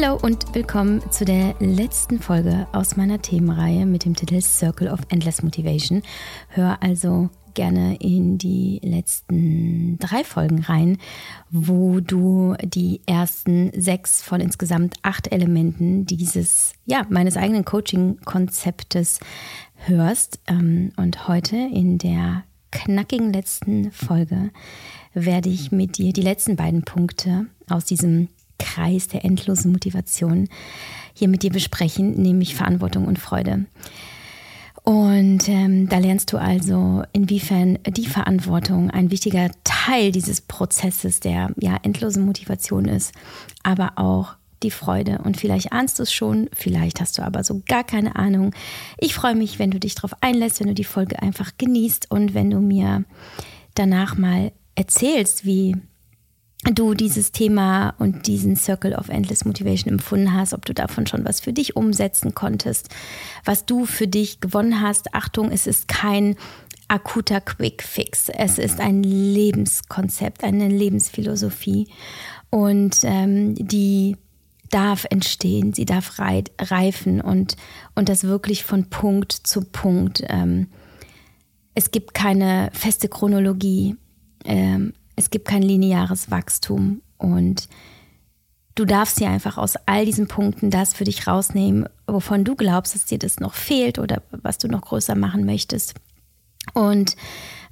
Hallo und willkommen zu der letzten Folge aus meiner Themenreihe mit dem Titel Circle of Endless Motivation. Hör also gerne in die letzten drei Folgen rein, wo du die ersten sechs von insgesamt acht Elementen dieses, ja, meines eigenen Coaching-Konzeptes hörst. Ähm, und heute in der knackigen letzten Folge werde ich mit dir die letzten beiden Punkte aus diesem Kreis der endlosen Motivation hier mit dir besprechen, nämlich Verantwortung und Freude. Und ähm, da lernst du also, inwiefern die Verantwortung ein wichtiger Teil dieses Prozesses der ja, endlosen Motivation ist, aber auch die Freude. Und vielleicht ahnst du es schon, vielleicht hast du aber so gar keine Ahnung. Ich freue mich, wenn du dich darauf einlässt, wenn du die Folge einfach genießt und wenn du mir danach mal erzählst, wie du dieses Thema und diesen Circle of Endless Motivation empfunden hast, ob du davon schon was für dich umsetzen konntest, was du für dich gewonnen hast. Achtung, es ist kein akuter Quick Fix. Es ist ein Lebenskonzept, eine Lebensphilosophie und ähm, die darf entstehen, sie darf reifen und, und das wirklich von Punkt zu Punkt. Ähm, es gibt keine feste Chronologie. Ähm, es gibt kein lineares Wachstum und du darfst dir einfach aus all diesen Punkten das für dich rausnehmen, wovon du glaubst, dass dir das noch fehlt oder was du noch größer machen möchtest. Und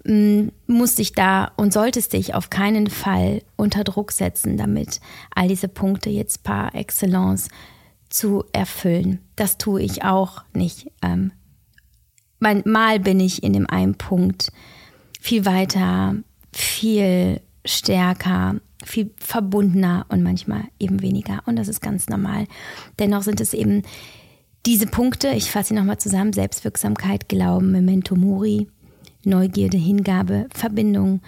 mm, musst dich da und solltest dich auf keinen Fall unter Druck setzen, damit all diese Punkte jetzt par excellence zu erfüllen. Das tue ich auch nicht. Ähm, mal bin ich in dem einen Punkt viel weiter viel stärker, viel verbundener und manchmal eben weniger. Und das ist ganz normal. Dennoch sind es eben diese Punkte, ich fasse sie nochmal zusammen, Selbstwirksamkeit, Glauben, Memento Mori, Neugierde, Hingabe, Verbindung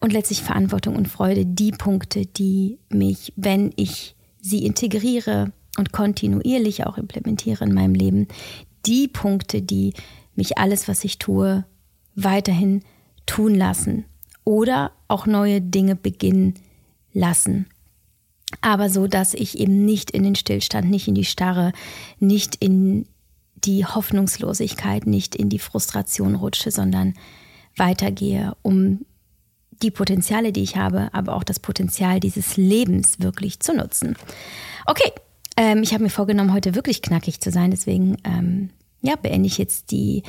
und letztlich Verantwortung und Freude, die Punkte, die mich, wenn ich sie integriere und kontinuierlich auch implementiere in meinem Leben, die Punkte, die mich alles, was ich tue, weiterhin tun lassen oder auch neue Dinge beginnen lassen. Aber so, dass ich eben nicht in den Stillstand, nicht in die Starre, nicht in die Hoffnungslosigkeit, nicht in die Frustration rutsche, sondern weitergehe, um die Potenziale, die ich habe, aber auch das Potenzial dieses Lebens wirklich zu nutzen. Okay, ähm, ich habe mir vorgenommen, heute wirklich knackig zu sein, deswegen ähm, ja, beende ich jetzt die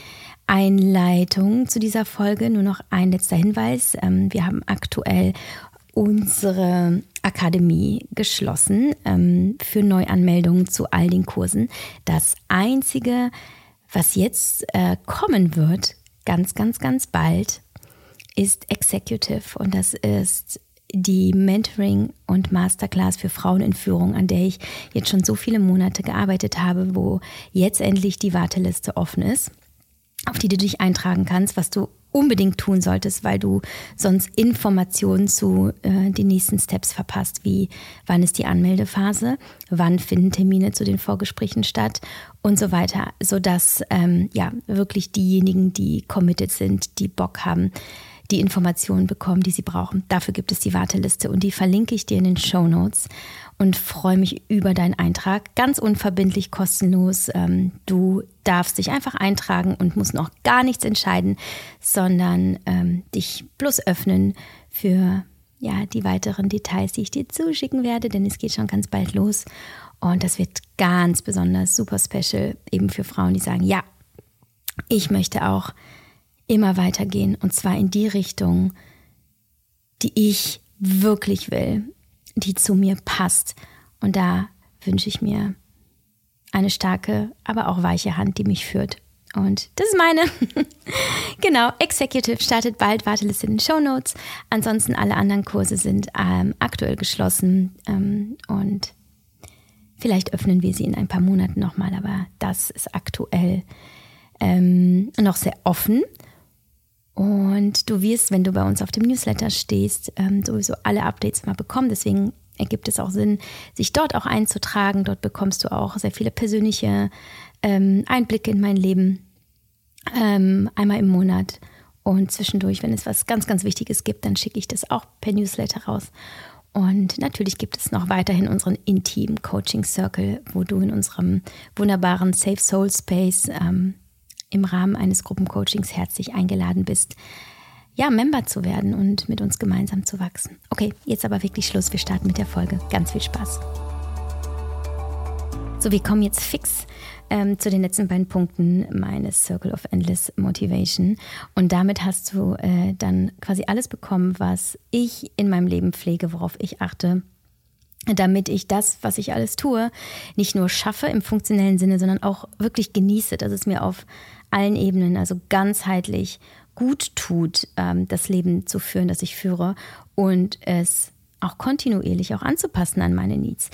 Einleitung zu dieser Folge. Nur noch ein letzter Hinweis. Ähm, wir haben aktuell unsere Akademie geschlossen ähm, für Neuanmeldungen zu all den Kursen. Das Einzige, was jetzt äh, kommen wird, ganz, ganz, ganz bald, ist Executive. Und das ist die Mentoring- und Masterclass für Frauen in Führung, an der ich jetzt schon so viele Monate gearbeitet habe, wo jetzt endlich die Warteliste offen ist, auf die du dich eintragen kannst, was du unbedingt tun solltest, weil du sonst Informationen zu äh, den nächsten Steps verpasst, wie wann ist die Anmeldephase, wann finden Termine zu den Vorgesprächen statt und so weiter, sodass ähm, ja wirklich diejenigen, die committed sind, die Bock haben, die Informationen bekommen, die sie brauchen. Dafür gibt es die Warteliste und die verlinke ich dir in den Show Notes und freue mich über deinen Eintrag. Ganz unverbindlich, kostenlos. Ähm, du darfst dich einfach eintragen und musst noch gar nichts entscheiden, sondern ähm, dich bloß öffnen für ja, die weiteren Details, die ich dir zuschicken werde, denn es geht schon ganz bald los. Und das wird ganz besonders super special, eben für Frauen, die sagen, ja, ich möchte auch immer weitergehen und zwar in die Richtung, die ich wirklich will, die zu mir passt. Und da wünsche ich mir eine starke, aber auch weiche Hand, die mich führt. Und das ist meine. genau, Executive startet bald, Warteliste in den Show Notes. Ansonsten alle anderen Kurse sind ähm, aktuell geschlossen ähm, und vielleicht öffnen wir sie in ein paar Monaten nochmal, aber das ist aktuell ähm, noch sehr offen. Und du wirst, wenn du bei uns auf dem Newsletter stehst, ähm, sowieso alle Updates immer bekommen. Deswegen ergibt es auch Sinn, sich dort auch einzutragen. Dort bekommst du auch sehr viele persönliche ähm, Einblicke in mein Leben. Ähm, einmal im Monat. Und zwischendurch, wenn es was ganz, ganz Wichtiges gibt, dann schicke ich das auch per Newsletter raus. Und natürlich gibt es noch weiterhin unseren Intim Coaching Circle, wo du in unserem wunderbaren Safe Soul Space ähm, im Rahmen eines Gruppencoachings herzlich eingeladen bist, ja, Member zu werden und mit uns gemeinsam zu wachsen. Okay, jetzt aber wirklich Schluss. Wir starten mit der Folge. Ganz viel Spaß. So, wir kommen jetzt fix ähm, zu den letzten beiden Punkten meines Circle of Endless Motivation. Und damit hast du äh, dann quasi alles bekommen, was ich in meinem Leben pflege, worauf ich achte, damit ich das, was ich alles tue, nicht nur schaffe im funktionellen Sinne, sondern auch wirklich genieße, dass es mir auf allen Ebenen, also ganzheitlich gut tut, ähm, das Leben zu führen, das ich führe und es auch kontinuierlich auch anzupassen an meine Needs.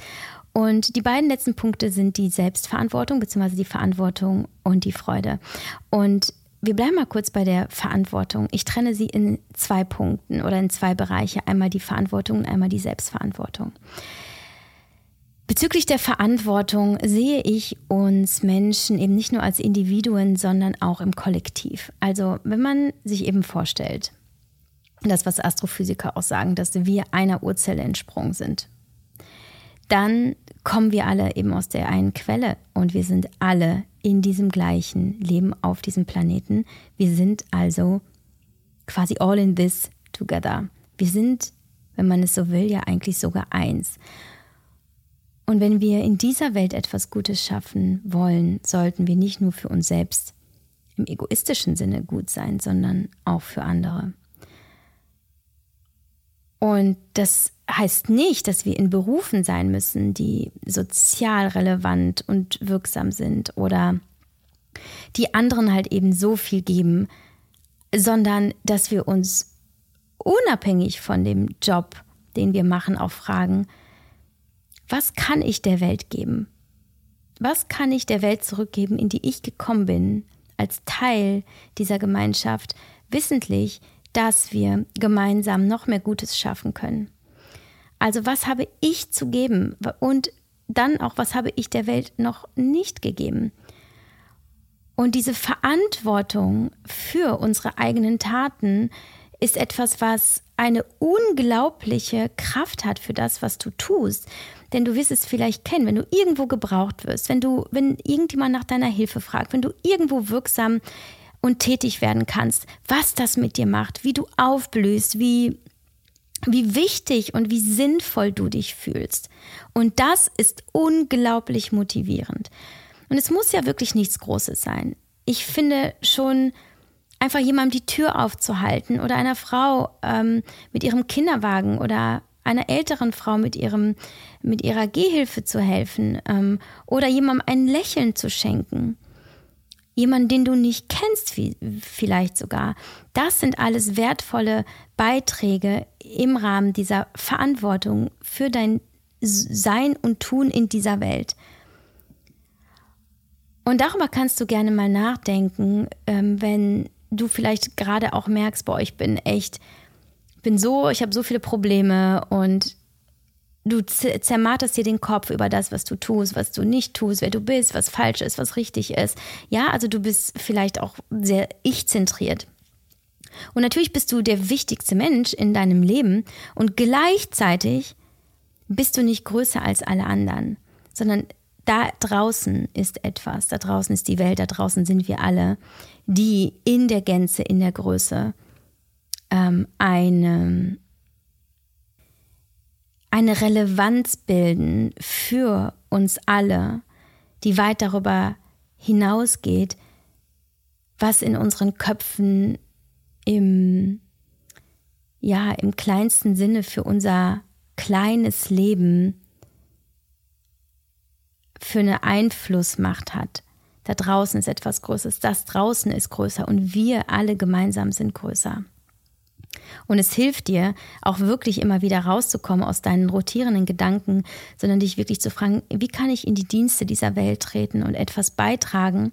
Und die beiden letzten Punkte sind die Selbstverantwortung bzw. die Verantwortung und die Freude. Und wir bleiben mal kurz bei der Verantwortung. Ich trenne sie in zwei Punkten oder in zwei Bereiche. Einmal die Verantwortung und einmal die Selbstverantwortung. Bezüglich der Verantwortung sehe ich uns Menschen eben nicht nur als Individuen, sondern auch im Kollektiv. Also wenn man sich eben vorstellt, das, was Astrophysiker auch sagen, dass wir einer Urzelle entsprungen sind, dann kommen wir alle eben aus der einen Quelle und wir sind alle in diesem gleichen Leben auf diesem Planeten. Wir sind also quasi all in this together. Wir sind, wenn man es so will, ja eigentlich sogar eins. Und wenn wir in dieser Welt etwas Gutes schaffen wollen, sollten wir nicht nur für uns selbst im egoistischen Sinne gut sein, sondern auch für andere. Und das heißt nicht, dass wir in Berufen sein müssen, die sozial relevant und wirksam sind oder die anderen halt eben so viel geben, sondern dass wir uns unabhängig von dem Job, den wir machen, auch fragen, was kann ich der Welt geben? Was kann ich der Welt zurückgeben, in die ich gekommen bin, als Teil dieser Gemeinschaft, wissentlich, dass wir gemeinsam noch mehr Gutes schaffen können? Also was habe ich zu geben und dann auch, was habe ich der Welt noch nicht gegeben? Und diese Verantwortung für unsere eigenen Taten ist etwas, was eine unglaubliche Kraft hat für das, was du tust. Denn du wirst es vielleicht kennen, wenn du irgendwo gebraucht wirst, wenn du, wenn irgendjemand nach deiner Hilfe fragt, wenn du irgendwo wirksam und tätig werden kannst, was das mit dir macht, wie du aufblühst, wie, wie wichtig und wie sinnvoll du dich fühlst. Und das ist unglaublich motivierend. Und es muss ja wirklich nichts Großes sein. Ich finde schon, einfach jemandem die Tür aufzuhalten oder einer Frau ähm, mit ihrem Kinderwagen oder einer älteren Frau mit ihrem mit ihrer Gehhilfe zu helfen ähm, oder jemandem ein Lächeln zu schenken. Jemanden, den du nicht kennst, wie, vielleicht sogar. Das sind alles wertvolle Beiträge im Rahmen dieser Verantwortung für dein Sein und Tun in dieser Welt. Und darüber kannst du gerne mal nachdenken, ähm, wenn du vielleicht gerade auch merkst, boah, ich bin echt, bin so, ich habe so viele Probleme und du zermarterst dir den Kopf über das, was du tust, was du nicht tust, wer du bist, was falsch ist, was richtig ist. Ja, also du bist vielleicht auch sehr ich-zentriert. Und natürlich bist du der wichtigste Mensch in deinem Leben und gleichzeitig bist du nicht größer als alle anderen, sondern da draußen ist etwas, da draußen ist die Welt, da draußen sind wir alle, die in der Gänze, in der Größe ähm, eine, eine Relevanz bilden für uns alle, die weit darüber hinausgeht, was in unseren Köpfen im, ja, im kleinsten Sinne für unser kleines Leben für eine Einflussmacht hat. Da draußen ist etwas Größeres, das draußen ist größer und wir alle gemeinsam sind größer. Und es hilft dir auch wirklich immer wieder rauszukommen aus deinen rotierenden Gedanken, sondern dich wirklich zu fragen, wie kann ich in die Dienste dieser Welt treten und etwas beitragen,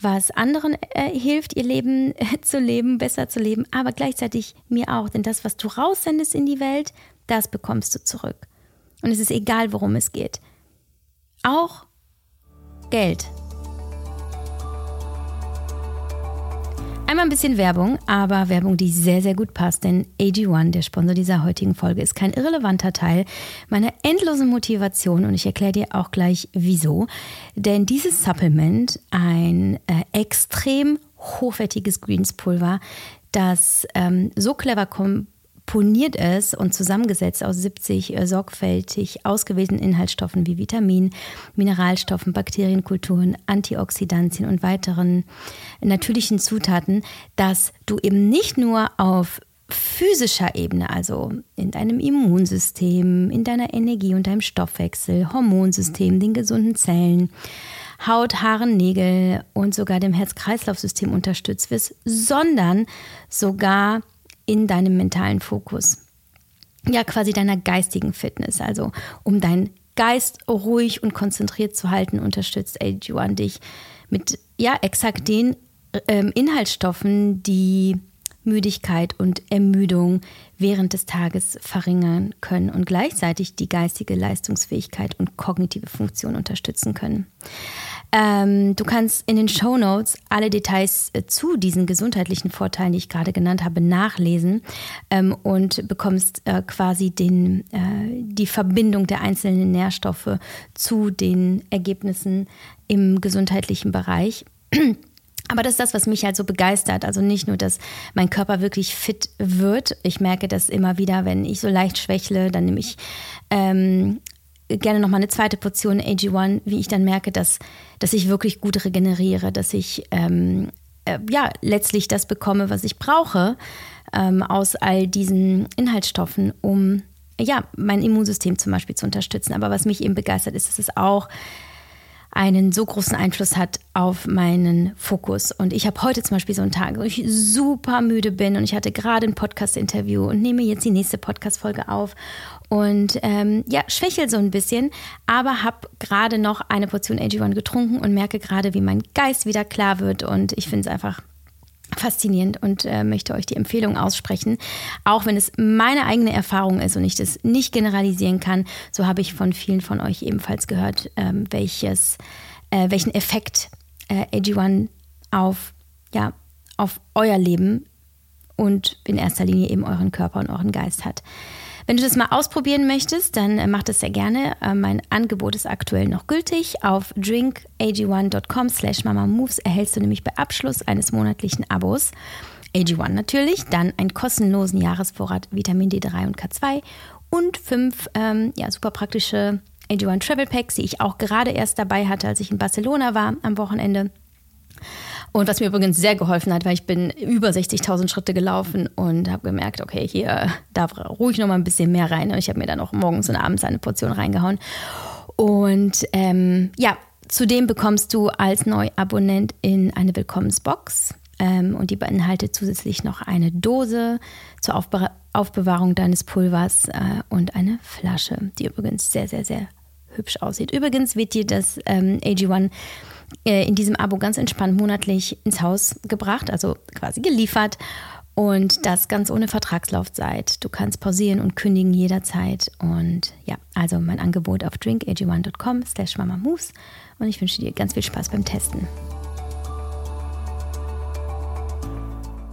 was anderen äh, hilft, ihr Leben äh, zu leben, besser zu leben, aber gleichzeitig mir auch. Denn das, was du raussendest in die Welt, das bekommst du zurück. Und es ist egal, worum es geht. Auch Geld Einmal ein bisschen Werbung, aber Werbung, die sehr, sehr gut passt, denn AG1, der Sponsor dieser heutigen Folge, ist kein irrelevanter Teil meiner endlosen Motivation und ich erkläre dir auch gleich wieso. Denn dieses Supplement, ein äh, extrem hochwertiges Greenspulver, das ähm, so clever kommt, komponiert ist und zusammengesetzt aus 70 äh, sorgfältig ausgewählten Inhaltsstoffen wie Vitamin, Mineralstoffen, Bakterienkulturen, Antioxidantien und weiteren natürlichen Zutaten, dass du eben nicht nur auf physischer Ebene, also in deinem Immunsystem, in deiner Energie und deinem Stoffwechsel, Hormonsystem, den gesunden Zellen, Haut, Haaren, Nägel und sogar dem Herz-Kreislauf-System unterstützt wirst, sondern sogar in deinem mentalen Fokus. Ja, quasi deiner geistigen Fitness. Also um deinen Geist ruhig und konzentriert zu halten, unterstützt AG1 dich mit ja exakt den ähm, Inhaltsstoffen, die Müdigkeit und Ermüdung während des Tages verringern können und gleichzeitig die geistige Leistungsfähigkeit und kognitive Funktion unterstützen können. Ähm, du kannst in den Show Notes alle Details äh, zu diesen gesundheitlichen Vorteilen, die ich gerade genannt habe, nachlesen ähm, und bekommst äh, quasi den, äh, die Verbindung der einzelnen Nährstoffe zu den Ergebnissen im gesundheitlichen Bereich. Aber das ist das, was mich halt so begeistert. Also nicht nur, dass mein Körper wirklich fit wird. Ich merke das immer wieder, wenn ich so leicht schwächle, dann nehme ich ähm, gerne noch mal eine zweite Portion AG1, wie ich dann merke, dass, dass ich wirklich gut regeneriere, dass ich ähm, äh, ja letztlich das bekomme, was ich brauche ähm, aus all diesen Inhaltsstoffen, um ja mein Immunsystem zum Beispiel zu unterstützen. Aber was mich eben begeistert, ist, dass es auch einen so großen Einfluss hat auf meinen Fokus. Und ich habe heute zum Beispiel so einen Tag, wo ich super müde bin und ich hatte gerade ein Podcast-Interview und nehme jetzt die nächste Podcast-Folge auf und ähm, ja, schwächel so ein bisschen, aber habe gerade noch eine Portion AG1 getrunken und merke gerade, wie mein Geist wieder klar wird und ich finde es einfach faszinierend und äh, möchte euch die Empfehlung aussprechen. Auch wenn es meine eigene Erfahrung ist und ich das nicht generalisieren kann, so habe ich von vielen von euch ebenfalls gehört, ähm, welches, äh, welchen Effekt äh, AG1 auf, ja, auf euer Leben und in erster Linie eben euren Körper und euren Geist hat. Wenn du das mal ausprobieren möchtest, dann äh, mach das sehr gerne. Äh, mein Angebot ist aktuell noch gültig. Auf drinkag1.com slash mamamoves erhältst du nämlich bei Abschluss eines monatlichen Abos AG1 natürlich, dann einen kostenlosen Jahresvorrat Vitamin D3 und K2 und fünf ähm, ja, super praktische AG1 Travel Packs, die ich auch gerade erst dabei hatte, als ich in Barcelona war am Wochenende. Und was mir übrigens sehr geholfen hat, weil ich bin über 60.000 Schritte gelaufen und habe gemerkt, okay, hier darf ruhig noch mal ein bisschen mehr rein. Und ich habe mir dann auch morgens und abends eine Portion reingehauen. Und ähm, ja, zudem bekommst du als Neuabonnent in eine Willkommensbox. Ähm, und die beinhaltet zusätzlich noch eine Dose zur Aufbe Aufbewahrung deines Pulvers äh, und eine Flasche, die übrigens sehr, sehr, sehr hübsch aussieht. Übrigens wird dir das ähm, AG1 äh, in diesem Abo ganz entspannt monatlich ins Haus gebracht, also quasi geliefert. Und das ganz ohne Vertragslaufzeit. Du kannst pausieren und kündigen jederzeit. Und ja, also mein Angebot auf drinkag1.com slash mamamoves. Und ich wünsche dir ganz viel Spaß beim Testen.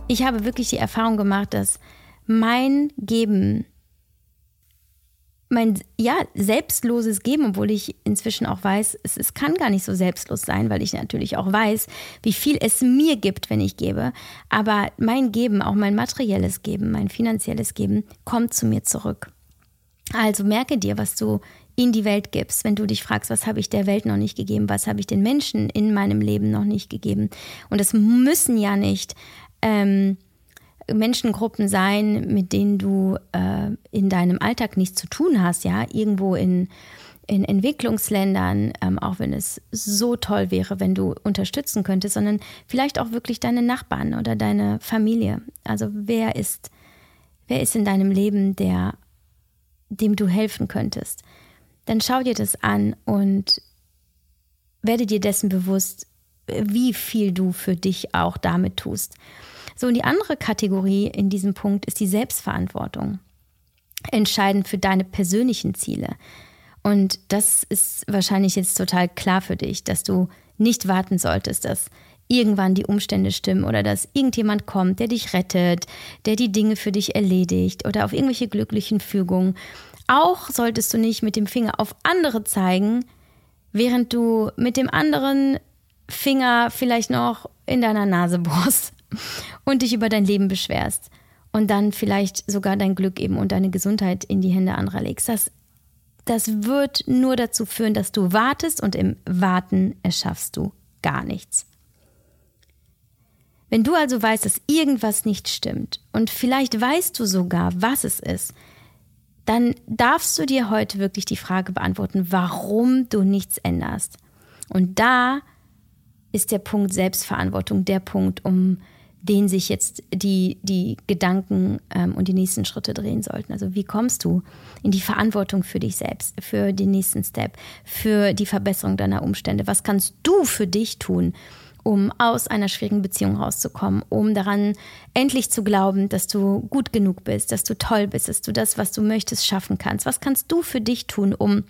Ich habe wirklich die Erfahrung gemacht, dass mein Geben mein ja selbstloses Geben, obwohl ich inzwischen auch weiß, es, es kann gar nicht so selbstlos sein, weil ich natürlich auch weiß, wie viel es mir gibt, wenn ich gebe. Aber mein Geben, auch mein materielles Geben, mein finanzielles Geben, kommt zu mir zurück. Also merke dir, was du in die Welt gibst, wenn du dich fragst, was habe ich der Welt noch nicht gegeben, was habe ich den Menschen in meinem Leben noch nicht gegeben. Und es müssen ja nicht ähm, Menschengruppen sein, mit denen du äh, in deinem Alltag nichts zu tun hast, ja, irgendwo in, in Entwicklungsländern, ähm, auch wenn es so toll wäre, wenn du unterstützen könntest, sondern vielleicht auch wirklich deine Nachbarn oder deine Familie. Also wer ist, wer ist in deinem Leben, der, dem du helfen könntest? Dann schau dir das an und werde dir dessen bewusst, wie viel du für dich auch damit tust. So, und die andere Kategorie in diesem Punkt ist die Selbstverantwortung. Entscheidend für deine persönlichen Ziele. Und das ist wahrscheinlich jetzt total klar für dich, dass du nicht warten solltest, dass irgendwann die Umstände stimmen oder dass irgendjemand kommt, der dich rettet, der die Dinge für dich erledigt oder auf irgendwelche glücklichen Fügungen. Auch solltest du nicht mit dem Finger auf andere zeigen, während du mit dem anderen Finger vielleicht noch in deiner Nase bohrst und dich über dein Leben beschwerst und dann vielleicht sogar dein Glück eben und deine Gesundheit in die Hände anderer legst. Das, das wird nur dazu führen, dass du wartest und im Warten erschaffst du gar nichts. Wenn du also weißt, dass irgendwas nicht stimmt und vielleicht weißt du sogar, was es ist, dann darfst du dir heute wirklich die Frage beantworten, warum du nichts änderst. Und da ist der Punkt Selbstverantwortung der Punkt, um den sich jetzt die, die Gedanken ähm, und die nächsten Schritte drehen sollten. Also wie kommst du in die Verantwortung für dich selbst, für den nächsten Step, für die Verbesserung deiner Umstände? Was kannst du für dich tun, um aus einer schwierigen Beziehung rauszukommen, um daran endlich zu glauben, dass du gut genug bist, dass du toll bist, dass du das, was du möchtest, schaffen kannst? Was kannst du für dich tun, um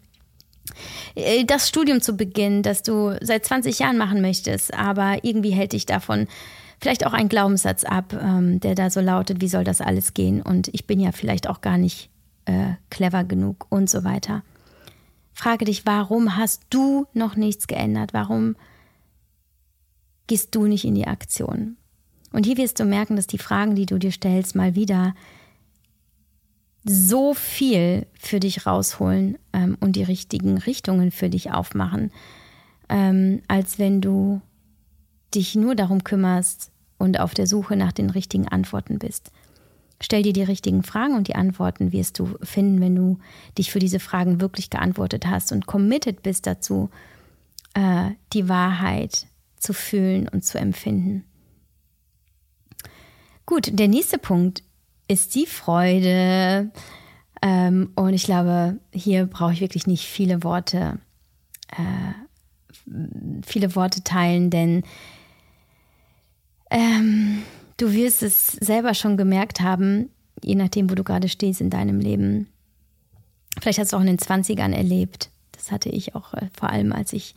äh, das Studium zu beginnen, das du seit 20 Jahren machen möchtest, aber irgendwie hält dich davon vielleicht auch ein Glaubenssatz ab, ähm, der da so lautet, wie soll das alles gehen? Und ich bin ja vielleicht auch gar nicht äh, clever genug und so weiter. Frage dich, warum hast du noch nichts geändert? Warum gehst du nicht in die Aktion? Und hier wirst du merken, dass die Fragen, die du dir stellst, mal wieder so viel für dich rausholen ähm, und die richtigen Richtungen für dich aufmachen, ähm, als wenn du dich nur darum kümmerst und auf der Suche nach den richtigen Antworten bist. Stell dir die richtigen Fragen und die Antworten wirst du finden, wenn du dich für diese Fragen wirklich geantwortet hast und committed bist dazu, äh, die Wahrheit zu fühlen und zu empfinden. Gut, der nächste Punkt ist die Freude. Ähm, und ich glaube, hier brauche ich wirklich nicht viele Worte, äh, viele Worte teilen, denn ähm, du wirst es selber schon gemerkt haben, je nachdem, wo du gerade stehst in deinem Leben. Vielleicht hast du auch in den 20ern erlebt. Das hatte ich auch äh, vor allem, als ich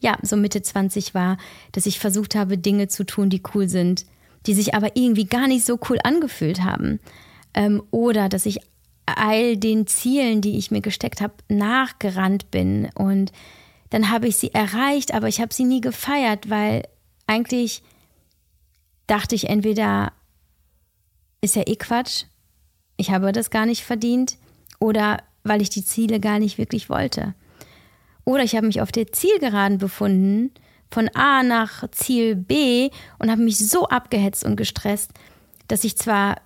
ja so Mitte 20 war, dass ich versucht habe, Dinge zu tun, die cool sind, die sich aber irgendwie gar nicht so cool angefühlt haben. Ähm, oder dass ich all den Zielen, die ich mir gesteckt habe, nachgerannt bin. Und dann habe ich sie erreicht, aber ich habe sie nie gefeiert, weil eigentlich dachte ich entweder, ist ja eh Quatsch, ich habe das gar nicht verdient, oder weil ich die Ziele gar nicht wirklich wollte. Oder ich habe mich auf der Zielgeraden befunden, von A nach Ziel B und habe mich so abgehetzt und gestresst, dass ich zwar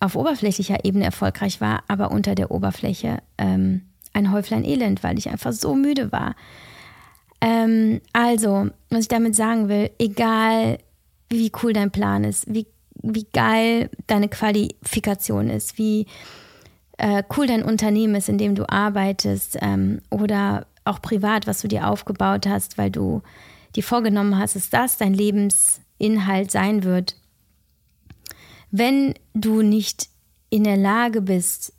auf oberflächlicher Ebene erfolgreich war, aber unter der Oberfläche ähm, ein Häuflein Elend, weil ich einfach so müde war. Ähm, also, was ich damit sagen will, egal wie cool dein Plan ist, wie, wie geil deine Qualifikation ist, wie äh, cool dein Unternehmen ist, in dem du arbeitest ähm, oder auch privat, was du dir aufgebaut hast, weil du dir vorgenommen hast, dass das dein Lebensinhalt sein wird. Wenn du nicht in der Lage bist,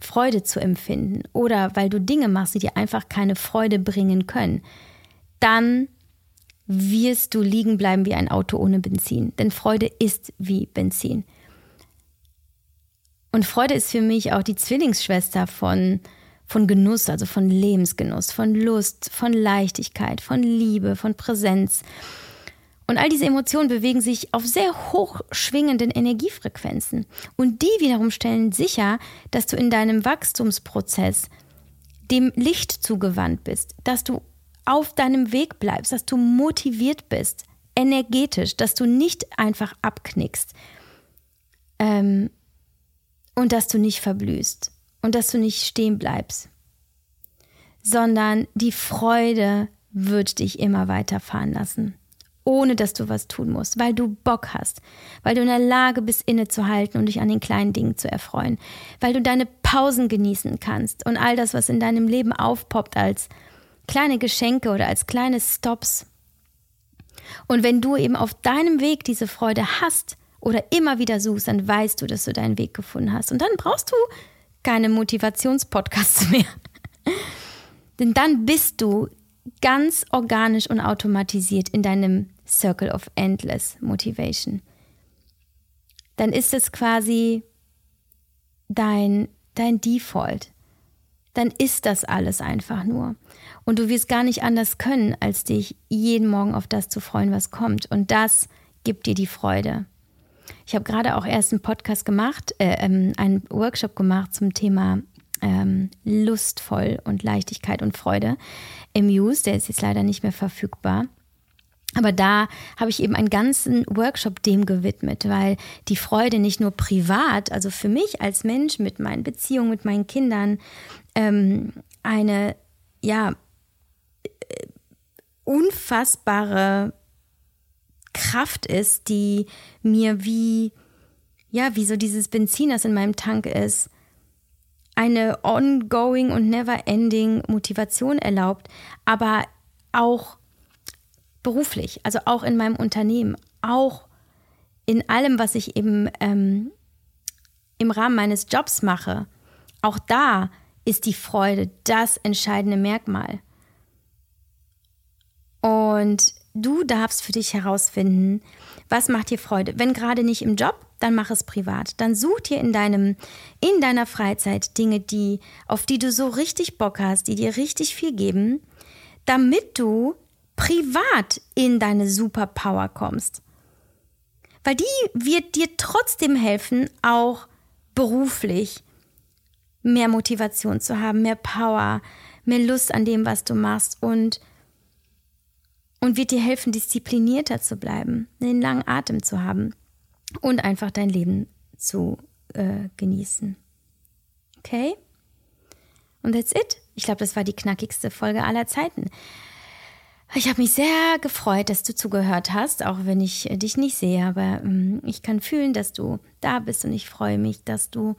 Freude zu empfinden oder weil du Dinge machst, die dir einfach keine Freude bringen können, dann wirst du liegen bleiben wie ein Auto ohne Benzin. Denn Freude ist wie Benzin. Und Freude ist für mich auch die Zwillingsschwester von von Genuss, also von Lebensgenuss, von Lust, von Leichtigkeit, von Liebe, von Präsenz. Und all diese Emotionen bewegen sich auf sehr hoch schwingenden Energiefrequenzen. Und die wiederum stellen sicher, dass du in deinem Wachstumsprozess dem Licht zugewandt bist, dass du auf deinem Weg bleibst, dass du motiviert bist, energetisch, dass du nicht einfach abknickst ähm, und dass du nicht verblühst und dass du nicht stehen bleibst, sondern die Freude wird dich immer weiterfahren lassen, ohne dass du was tun musst, weil du Bock hast, weil du in der Lage bist, innezuhalten und dich an den kleinen Dingen zu erfreuen, weil du deine Pausen genießen kannst und all das, was in deinem Leben aufpoppt als kleine Geschenke oder als kleine Stops. Und wenn du eben auf deinem Weg diese Freude hast oder immer wieder suchst, dann weißt du, dass du deinen Weg gefunden hast. Und dann brauchst du keine Motivationspodcasts mehr. Denn dann bist du ganz organisch und automatisiert in deinem Circle of Endless Motivation, dann ist es quasi dein, dein Default. Dann ist das alles einfach nur. Und du wirst gar nicht anders können, als dich jeden Morgen auf das zu freuen, was kommt. Und das gibt dir die Freude. Ich habe gerade auch erst einen Podcast gemacht, äh, ähm, einen Workshop gemacht zum Thema ähm, lustvoll und Leichtigkeit und Freude im Use. Der ist jetzt leider nicht mehr verfügbar. Aber da habe ich eben einen ganzen Workshop dem gewidmet, weil die Freude nicht nur privat, also für mich als Mensch mit meinen Beziehungen, mit meinen Kindern, ähm, eine, ja, äh, unfassbare Kraft ist, die mir wie, ja, wie so dieses Benzin, das in meinem Tank ist, eine ongoing und never ending Motivation erlaubt, aber auch beruflich, also auch in meinem Unternehmen, auch in allem, was ich eben ähm, im Rahmen meines Jobs mache, auch da ist die Freude das entscheidende Merkmal. Und du darfst für dich herausfinden, was macht dir Freude. Wenn gerade nicht im Job, dann mach es privat. Dann such dir in deinem, in deiner Freizeit Dinge, die, auf die du so richtig Bock hast, die dir richtig viel geben, damit du privat in deine Superpower kommst. Weil die wird dir trotzdem helfen, auch beruflich mehr Motivation zu haben, mehr Power, mehr Lust an dem, was du machst und, und wird dir helfen, disziplinierter zu bleiben, einen langen Atem zu haben und einfach dein Leben zu äh, genießen. Okay? Und that's it. Ich glaube, das war die knackigste Folge aller Zeiten. Ich habe mich sehr gefreut, dass du zugehört hast, auch wenn ich dich nicht sehe, aber ähm, ich kann fühlen, dass du da bist und ich freue mich, dass du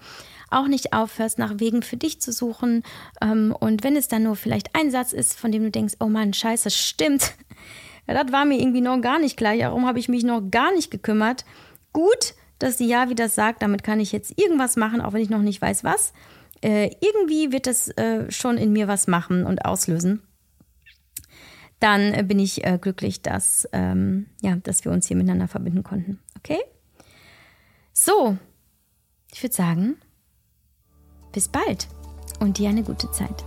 auch nicht aufhörst, nach Wegen für dich zu suchen. Ähm, und wenn es dann nur vielleicht ein Satz ist, von dem du denkst, oh Mann, scheiße, stimmt. Ja, das war mir irgendwie noch gar nicht klar. Warum habe ich mich noch gar nicht gekümmert? Gut, dass die Ja wieder sagt, damit kann ich jetzt irgendwas machen, auch wenn ich noch nicht weiß, was. Äh, irgendwie wird das äh, schon in mir was machen und auslösen dann äh, bin ich äh, glücklich, dass, ähm, ja, dass wir uns hier miteinander verbinden konnten. Okay? So, ich würde sagen, bis bald und dir eine gute Zeit.